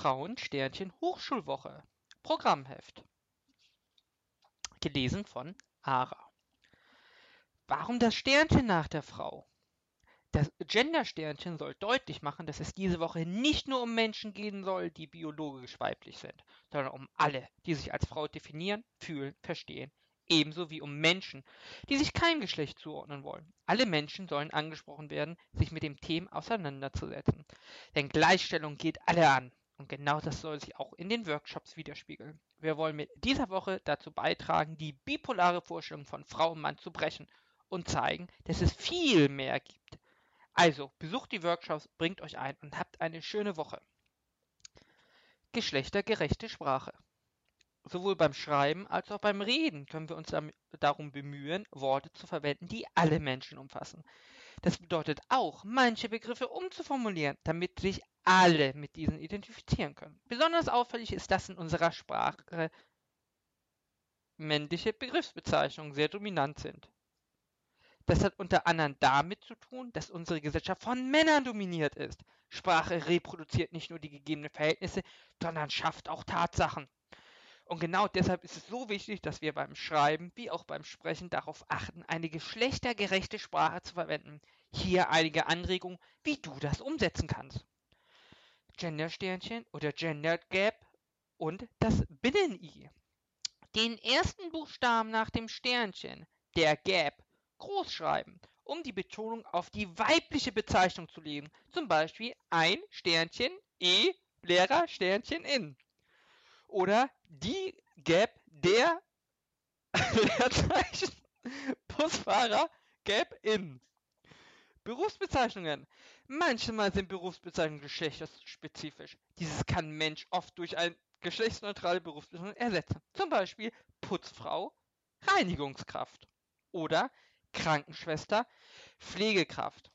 Frauen Sternchen Hochschulwoche Programmheft. Gelesen von Ara. Warum das Sternchen nach der Frau? Das Gender-Sternchen soll deutlich machen, dass es diese Woche nicht nur um Menschen gehen soll, die biologisch weiblich sind, sondern um alle, die sich als Frau definieren, fühlen, verstehen, ebenso wie um Menschen, die sich kein Geschlecht zuordnen wollen. Alle Menschen sollen angesprochen werden, sich mit dem Thema auseinanderzusetzen. Denn Gleichstellung geht alle an. Und genau das soll sich auch in den Workshops widerspiegeln. Wir wollen mit dieser Woche dazu beitragen, die bipolare Vorstellung von Frau und Mann zu brechen und zeigen, dass es viel mehr gibt. Also besucht die Workshops, bringt euch ein und habt eine schöne Woche. Geschlechtergerechte Sprache. Sowohl beim Schreiben als auch beim Reden können wir uns darum bemühen, Worte zu verwenden, die alle Menschen umfassen. Das bedeutet auch, manche Begriffe umzuformulieren, damit sich alle mit diesen identifizieren können. Besonders auffällig ist, dass in unserer Sprache männliche Begriffsbezeichnungen sehr dominant sind. Das hat unter anderem damit zu tun, dass unsere Gesellschaft von Männern dominiert ist. Sprache reproduziert nicht nur die gegebenen Verhältnisse, sondern schafft auch Tatsachen. Und genau deshalb ist es so wichtig, dass wir beim Schreiben wie auch beim Sprechen darauf achten, eine geschlechtergerechte Sprache zu verwenden. Hier einige Anregungen, wie du das umsetzen kannst. Gender-Sternchen oder Gender Gap und das Binnen-I. Den ersten Buchstaben nach dem Sternchen, der Gap, groß schreiben, um die Betonung auf die weibliche Bezeichnung zu legen. Zum Beispiel ein Sternchen E Lehrer Sternchen in oder die Gap der Leerzeichen Busfahrer Gap in. Berufsbezeichnungen. Manchmal sind Berufsbezeichnungen geschlechterspezifisch. Dieses kann Mensch oft durch eine geschlechtsneutrale Berufsbezeichnung ersetzen. Zum Beispiel Putzfrau, Reinigungskraft oder Krankenschwester, Pflegekraft.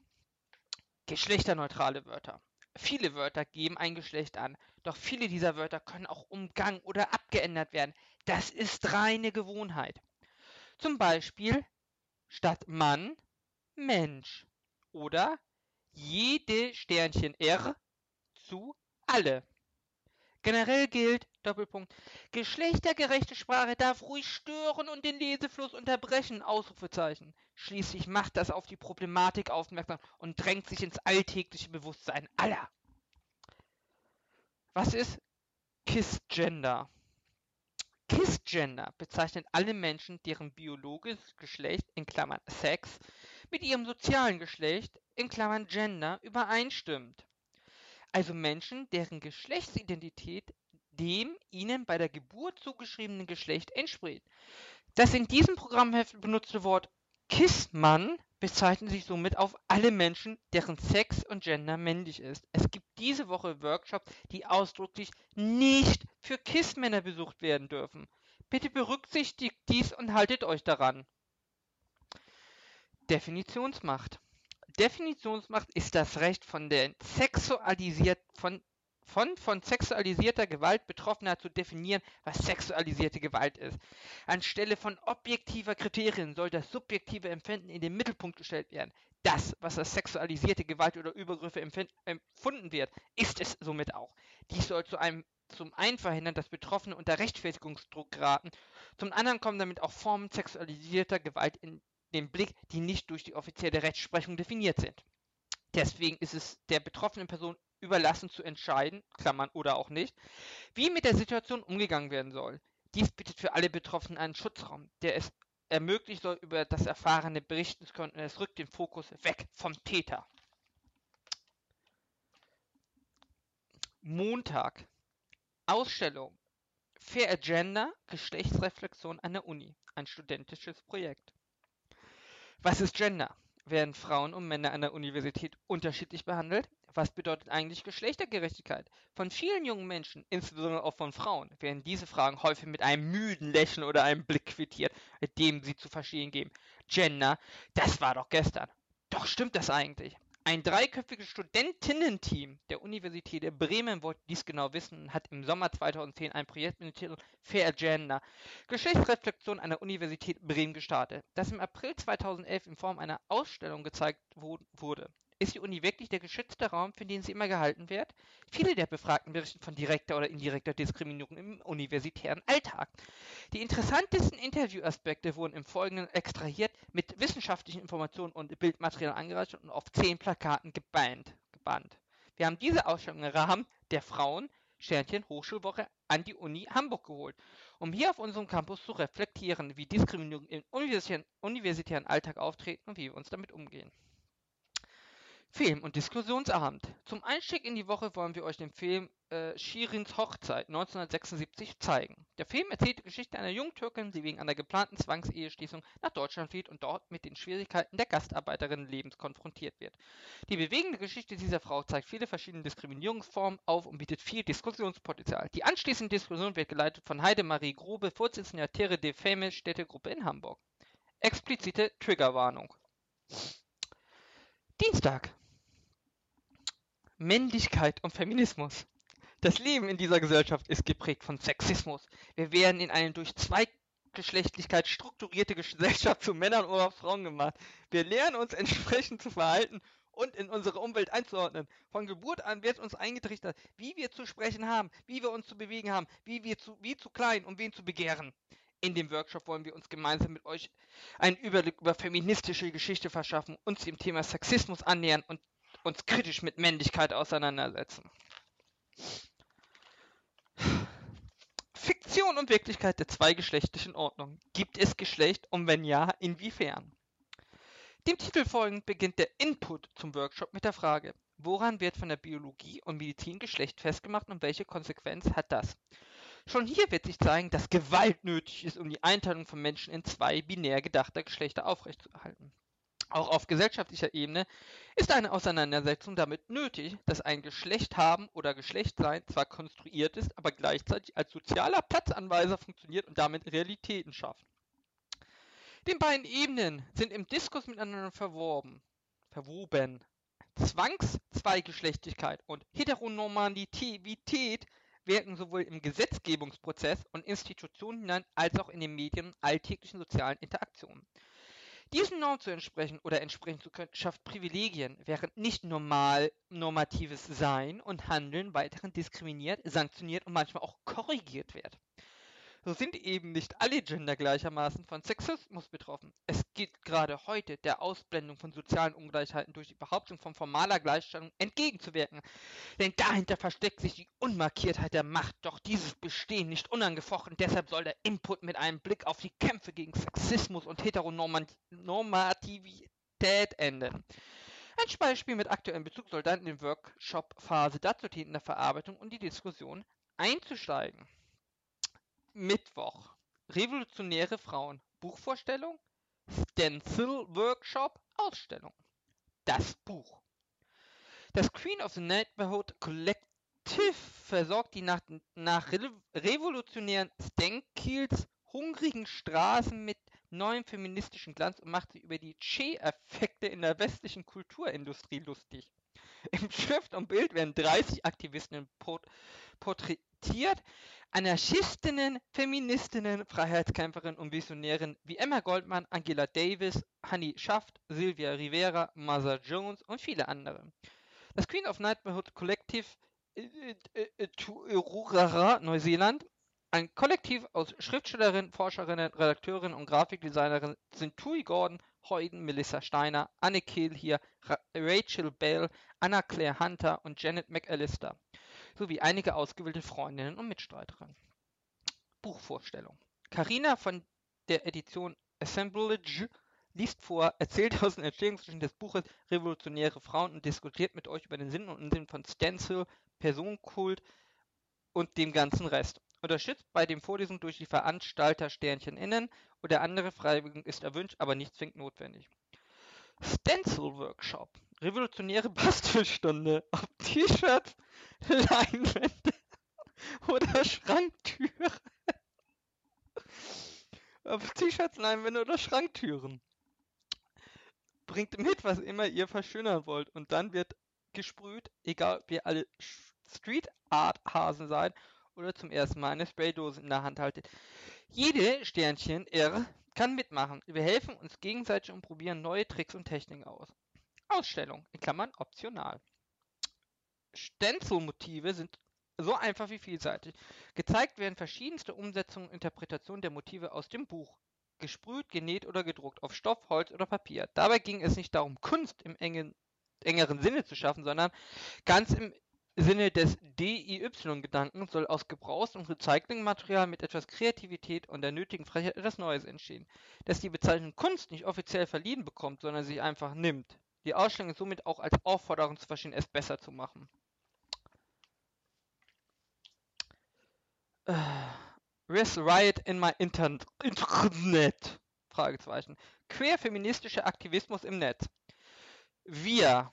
Geschlechterneutrale Wörter. Viele Wörter geben ein Geschlecht an, doch viele dieser Wörter können auch umgangen oder abgeändert werden. Das ist reine Gewohnheit. Zum Beispiel statt Mann Mensch oder jede Sternchen R zu alle. Generell gilt, Doppelpunkt, geschlechtergerechte Sprache darf ruhig stören und den Lesefluss unterbrechen, Ausrufezeichen. Schließlich macht das auf die Problematik aufmerksam und drängt sich ins alltägliche Bewusstsein aller. Was ist Cisgender? Cisgender bezeichnet alle Menschen, deren biologisches Geschlecht in Klammern Sex mit ihrem sozialen Geschlecht Gender übereinstimmt. Also Menschen, deren Geschlechtsidentität dem ihnen bei der Geburt zugeschriebenen Geschlecht entspricht. Das in diesem Programmheft benutzte Wort Kissmann bezeichnet sich somit auf alle Menschen, deren Sex und Gender männlich ist. Es gibt diese Woche Workshops, die ausdrücklich nicht für Kiss-Männer besucht werden dürfen. Bitte berücksichtigt dies und haltet euch daran. Definitionsmacht. Definitionsmacht ist das Recht von sexualisiert von von von sexualisierter Gewalt Betroffener zu definieren, was sexualisierte Gewalt ist. Anstelle von objektiver Kriterien soll das subjektive Empfinden in den Mittelpunkt gestellt werden. Das, was als sexualisierte Gewalt oder Übergriffe empfunden wird, ist es somit auch. Dies soll zu einem zum einen verhindern, dass Betroffene unter Rechtfertigungsdruck geraten, zum anderen kommen damit auch Formen sexualisierter Gewalt in den Blick, die nicht durch die offizielle Rechtsprechung definiert sind. Deswegen ist es der betroffenen Person überlassen zu entscheiden, Klammern oder auch nicht, wie mit der Situation umgegangen werden soll. Dies bietet für alle Betroffenen einen Schutzraum, der es ermöglichen soll, über das Erfahrene berichten zu können und es rückt den Fokus weg vom Täter. Montag. Ausstellung. Fair Agenda, Geschlechtsreflexion an der Uni. Ein studentisches Projekt. Was ist Gender? Werden Frauen und Männer an der Universität unterschiedlich behandelt? Was bedeutet eigentlich Geschlechtergerechtigkeit? Von vielen jungen Menschen, insbesondere auch von Frauen, werden diese Fragen häufig mit einem müden Lächeln oder einem Blick quittiert, mit dem sie zu verstehen geben. Gender, das war doch gestern. Doch stimmt das eigentlich? Ein dreiköpfiges Studentinnen-Team der Universität Bremen wollte dies genau wissen und hat im Sommer 2010 ein Projekt mit dem Titel Fair Gender Geschlechtsreflexion an der Universität Bremen gestartet, das im April 2011 in Form einer Ausstellung gezeigt wurde. Ist die Uni wirklich der geschützte Raum, für den sie immer gehalten wird? Viele der Befragten berichten von direkter oder indirekter Diskriminierung im universitären Alltag. Die interessantesten Interviewaspekte wurden im Folgenden extrahiert, mit wissenschaftlichen Informationen und Bildmaterial angereichert und auf zehn Plakaten gebannt. gebannt. Wir haben diese Ausstellung im Rahmen der Frauen Sternchen Hochschulwoche an die Uni Hamburg geholt, um hier auf unserem Campus zu reflektieren, wie Diskriminierung im universitären, universitären Alltag auftreten und wie wir uns damit umgehen. Film- und Diskussionsabend. Zum Einstieg in die Woche wollen wir euch den Film äh, Shirins Hochzeit 1976 zeigen. Der Film erzählt die Geschichte einer jungen Türkin, die wegen einer geplanten Zwangseheschließung nach Deutschland flieht und dort mit den Schwierigkeiten der Gastarbeiterinnenlebens konfrontiert wird. Die bewegende Geschichte dieser Frau zeigt viele verschiedene Diskriminierungsformen auf und bietet viel Diskussionspotenzial. Die anschließende Diskussion wird geleitet von Heidemarie Grube, Vorsitzende der Terre de Femme Städtegruppe in Hamburg. Explizite Triggerwarnung. Dienstag. Männlichkeit und Feminismus. Das Leben in dieser Gesellschaft ist geprägt von Sexismus. Wir werden in eine durch Zweigeschlechtlichkeit strukturierte Gesellschaft zu Männern oder Frauen gemacht. Wir lernen uns entsprechend zu verhalten und in unsere Umwelt einzuordnen. Von Geburt an wird uns eingetrichtert, wie wir zu sprechen haben, wie wir uns zu bewegen haben, wie wir zu, wie zu klein und wen zu begehren. In dem Workshop wollen wir uns gemeinsam mit euch einen Überblick über feministische Geschichte verschaffen, uns dem Thema Sexismus annähern und uns kritisch mit Männlichkeit auseinandersetzen. Fiktion und Wirklichkeit der zweigeschlechtlichen Ordnung. Gibt es Geschlecht und wenn ja, inwiefern? Dem Titel folgend beginnt der Input zum Workshop mit der Frage, woran wird von der Biologie und Medizin Geschlecht festgemacht und welche Konsequenz hat das? Schon hier wird sich zeigen, dass Gewalt nötig ist, um die Einteilung von Menschen in zwei binär gedachter Geschlechter aufrechtzuerhalten. Auch auf gesellschaftlicher Ebene ist eine Auseinandersetzung damit nötig, dass ein Geschlecht haben oder Geschlechtsein zwar konstruiert ist, aber gleichzeitig als sozialer Platzanweiser funktioniert und damit Realitäten schafft. Den beiden Ebenen sind im Diskurs miteinander verworben, verwoben. Zwangszweigeschlechtigkeit und Heteronormativität wirken sowohl im Gesetzgebungsprozess und Institutionen hinein als auch in den Medien alltäglichen sozialen Interaktionen. Diesen Normen zu entsprechen oder entsprechen zu können, schafft Privilegien, während nicht normal normatives Sein und Handeln weiterhin diskriminiert, sanktioniert und manchmal auch korrigiert wird. So sind eben nicht alle Gender gleichermaßen von Sexismus betroffen. Es gilt gerade heute der Ausblendung von sozialen Ungleichheiten durch die Behauptung von formaler Gleichstellung entgegenzuwirken. Denn dahinter versteckt sich die Unmarkiertheit der Macht, doch dieses Bestehen nicht unangefochten. Deshalb soll der Input mit einem Blick auf die Kämpfe gegen Sexismus und Heteronormativität enden. Ein Beispiel mit aktuellem Bezug soll dann in der Workshop-Phase dazu dienen, in der Verarbeitung und die Diskussion einzusteigen. Mittwoch. Revolutionäre Frauen. Buchvorstellung. Stencil Workshop. Ausstellung. Das Buch. Das Queen of the Neighborhood Collective versorgt die nach, nach revolutionären Stenkils hungrigen Straßen mit neuem feministischen Glanz und macht sich über die Che-Effekte in der westlichen Kulturindustrie lustig. Im Schrift und Bild werden 30 Aktivistinnen porträtiert, Anarchistinnen, Feministinnen, Freiheitskämpferinnen und Visionärinnen wie Emma Goldman, Angela Davis, Honey Schaft, Sylvia Rivera, Martha Jones und viele andere. Das Queen of Neighborhood Collective äh, äh, äh, Neuseeland ein Kollektiv aus Schriftstellerinnen, Forscherinnen, Redakteurinnen und Grafikdesignerinnen sind Tui Gordon, Heuden, Melissa Steiner, Anne Kehl hier, Rachel Bell, Anna Claire Hunter und Janet McAllister sowie einige ausgewählte Freundinnen und Mitstreiterinnen. Buchvorstellung. Carina von der Edition Assemblage liest vor, erzählt aus den Entstehungsgeschichten des Buches Revolutionäre Frauen und diskutiert mit euch über den Sinn und Unsinn von Stencil, Personenkult und dem ganzen Rest. Unterstützt bei den Vorlesungen durch die Veranstalter Sternchen innen oder andere Freiwilligen ist erwünscht, aber nicht zwingend notwendig. Stencil Workshop. Revolutionäre Bastelstunde auf T-Shirts, Leinwände oder Schranktüren. auf T-Shirts, Leinwände oder Schranktüren. Bringt mit, was immer ihr verschönern wollt und dann wird gesprüht, egal ob ihr alle Street Art Hasen seid oder zum ersten Mal eine Spraydose in der Hand haltet. Jede Sternchen R kann mitmachen. Wir helfen uns gegenseitig und probieren neue Tricks und Techniken aus. Ausstellung, in Klammern optional. Stencil-Motive sind so einfach wie vielseitig. Gezeigt werden verschiedenste Umsetzungen und Interpretationen der Motive aus dem Buch. Gesprüht, genäht oder gedruckt auf Stoff, Holz oder Papier. Dabei ging es nicht darum, Kunst im engen, engeren Sinne zu schaffen, sondern ganz im Sinne des DIY-Gedanken soll aus Gebrauchs- und Recyclingmaterial mit etwas Kreativität und der nötigen Frechheit etwas Neues entstehen. Dass die Bezeichnung Kunst nicht offiziell verliehen bekommt, sondern sich einfach nimmt. Die Ausstellung ist somit auch als Aufforderung zu verstehen, es besser zu machen. Where's Riot in my Internet? Fragezeichen. Queerfeministischer Aktivismus im Netz. Wir.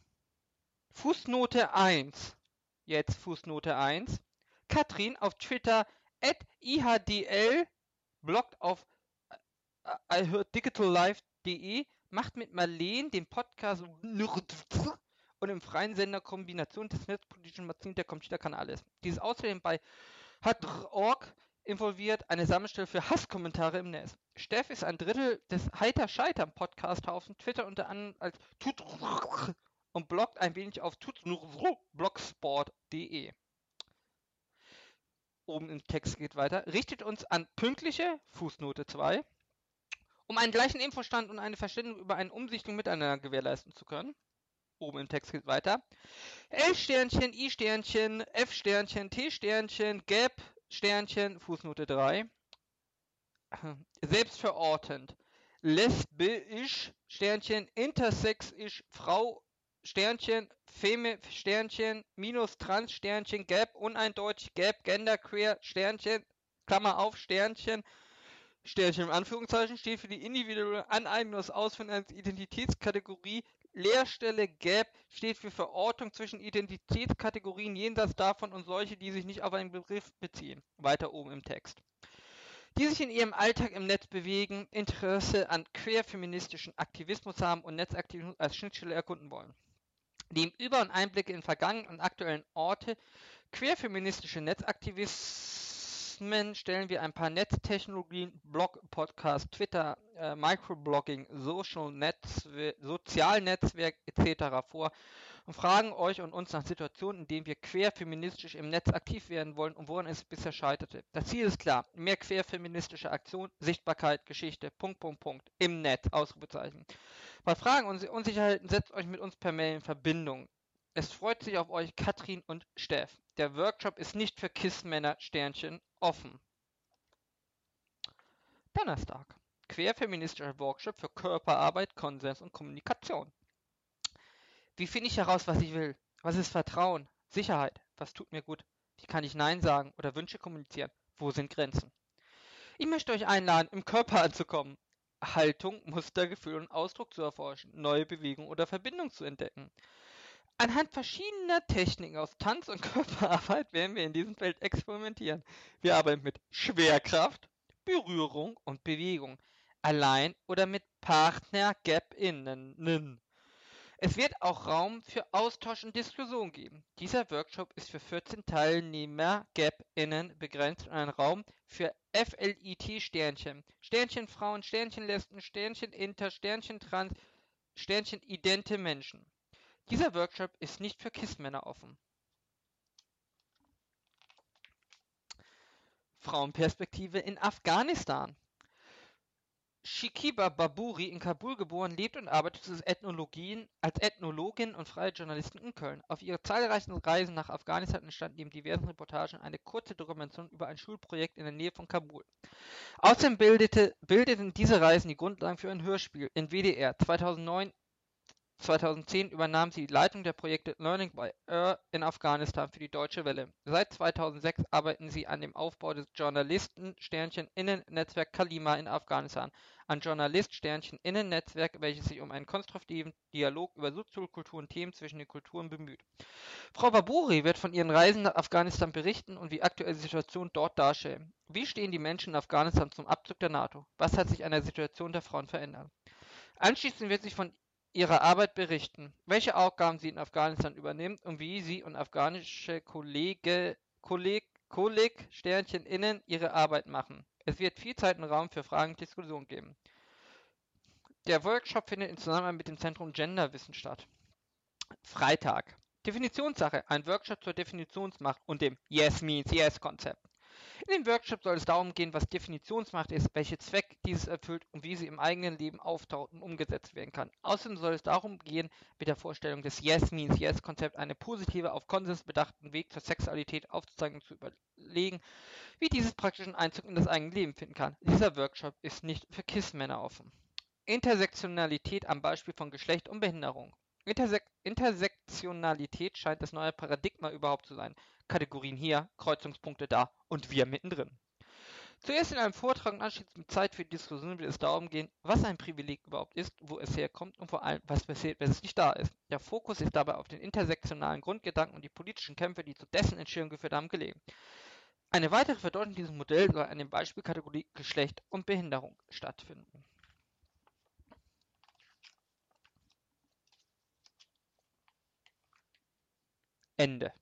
Fußnote 1. Jetzt Fußnote 1. Katrin auf Twitter at ihdl bloggt auf äh, ihearddigitallife.de macht mit Marleen den Podcast und im freien Sender Kombination des netzpolitischen Magazins der Computerkanal ist. Dieses außerdem bei hat.org involviert eine Sammelstelle für Hasskommentare im Netz. Steff ist ein Drittel des Heiter Scheitern Podcast-Haufen, Twitter unter anderem als und bloggt ein wenig auf blogsport.de. Oben im Text geht weiter. Richtet uns an pünktliche, Fußnote 2, um einen gleichen Infostand und eine Verständigung über eine Umsichtung miteinander gewährleisten zu können. Oben im Text geht weiter. L-Sternchen, I-Sternchen, F-Sternchen, T-Sternchen, Gap, Sternchen, Fußnote 3. Selbstverortend. Lesbisch, Sternchen, intersexisch, Frau, Sternchen, Feme, Sternchen, minus Trans, Sternchen, Gap, uneindeutig, Gap, Genderqueer, Sternchen, Klammer auf, Sternchen, Sternchen im Anführungszeichen steht für die individuelle Aneignung des Ausfinden als Identitätskategorie Leerstelle Gap steht für Verortung zwischen Identitätskategorien jenseits davon und solche, die sich nicht auf einen Begriff beziehen. Weiter oben im Text. Die sich in ihrem Alltag im Netz bewegen, Interesse an queerfeministischen Aktivismus haben und Netzaktivismus als Schnittstelle erkunden wollen. Die im Über- und Einblicke in vergangenen und aktuellen Orte queerfeministische Netzaktivismus Algorithmen stellen wir ein paar Netztechnologien, Blog, Podcast, Twitter, äh, Microblogging, Social Netzwerk, Sozialnetzwerk etc. vor und fragen euch und uns nach Situationen, in denen wir querfeministisch im Netz aktiv werden wollen und woran es bisher scheiterte. Das Ziel ist klar, mehr querfeministische Aktion, Sichtbarkeit, Geschichte, Punkt, Punkt, Punkt, im Netz, Ausrufezeichen. Bei Fragen und Unsicherheiten setzt euch mit uns per Mail in Verbindung. Es freut sich auf euch Katrin und Steff. Der Workshop ist nicht für Kissmänner Sternchen offen. Donnerstag. Querfeministischer Workshop für Körperarbeit, Konsens und Kommunikation. Wie finde ich heraus, was ich will? Was ist Vertrauen? Sicherheit? Was tut mir gut? Wie kann ich Nein sagen oder Wünsche kommunizieren? Wo sind Grenzen? Ich möchte euch einladen, im Körper anzukommen. Haltung, Muster, Gefühl und Ausdruck zu erforschen, neue Bewegung oder Verbindung zu entdecken. Anhand verschiedener Techniken aus Tanz und Körperarbeit werden wir in diesem Feld experimentieren. Wir arbeiten mit Schwerkraft, Berührung und Bewegung, allein oder mit PartnerGap-Innen. Es wird auch Raum für Austausch und Diskussion geben. Dieser Workshop ist für 14 Teilnehmer Gap-Innen begrenzt und ein Raum für FLIT-Sternchen, Sternchen Frauen, Sternchen Lesben, Sternchen Inter, Sternchen Trans, Sternchen idente Menschen. Dieser Workshop ist nicht für KISS-Männer offen. Frauenperspektive in Afghanistan. Shikiba Baburi, in Kabul geboren, lebt und arbeitet als Ethnologin, und freie Journalistin in Köln. Auf ihre zahlreichen Reisen nach Afghanistan entstand neben diversen Reportagen eine kurze Dokumentation über ein Schulprojekt in der Nähe von Kabul. Außerdem bildete, bildeten diese Reisen die Grundlagen für ein Hörspiel in WDR. 2009 2010 übernahm sie die Leitung der Projekte Learning by Ear in Afghanistan für die Deutsche Welle. Seit 2006 arbeiten sie an dem Aufbau des Journalisten-Innen-Netzwerk Kalima in Afghanistan, ein Journalist-Innen-Netzwerk, welches sich um einen konstruktiven Dialog über Subkultur und Themen zwischen den Kulturen bemüht. Frau Baburi wird von ihren Reisen nach Afghanistan berichten und die aktuelle Situation dort darstellen. Wie stehen die Menschen in Afghanistan zum Abzug der NATO? Was hat sich an der Situation der Frauen verändert? Anschließend wird sich von ihrer Arbeit berichten, welche Aufgaben sie in Afghanistan übernimmt und wie sie und afghanische Kollege, Kolleg, Kolleg, Sternchen innen ihre Arbeit machen. Es wird viel Zeit und Raum für Fragen und Diskussionen geben. Der Workshop findet in Zusammenarbeit mit dem Zentrum Genderwissen statt. Freitag. Definitionssache, ein Workshop zur Definitionsmacht und dem Yes means Yes Konzept. In dem Workshop soll es darum gehen, was Definitionsmacht ist, welche Zweck dieses erfüllt und wie sie im eigenen Leben auftaucht und umgesetzt werden kann. Außerdem soll es darum gehen, mit der Vorstellung des Yes means Yes Konzept eine positive, auf Konsens bedachten Weg zur Sexualität aufzuzeigen und zu überlegen, wie dieses praktischen Einzug in das eigene Leben finden kann. Dieser Workshop ist nicht für KISS-Männer offen. Intersektionalität am Beispiel von Geschlecht und Behinderung. Intersek Intersektionalität scheint das neue Paradigma überhaupt zu sein. Kategorien hier, Kreuzungspunkte da und wir mittendrin. Zuerst in einem Vortrag und anschließend mit Zeit für die Diskussion wird es darum gehen, was ein Privileg überhaupt ist, wo es herkommt und vor allem, was passiert, wenn es nicht da ist. Der Fokus ist dabei auf den intersektionalen Grundgedanken und die politischen Kämpfe, die zu dessen Entstehung geführt haben, gelegen. Eine weitere Verdeutlichung dieses Modells soll an den Beispielkategorie Geschlecht und Behinderung stattfinden. Ende.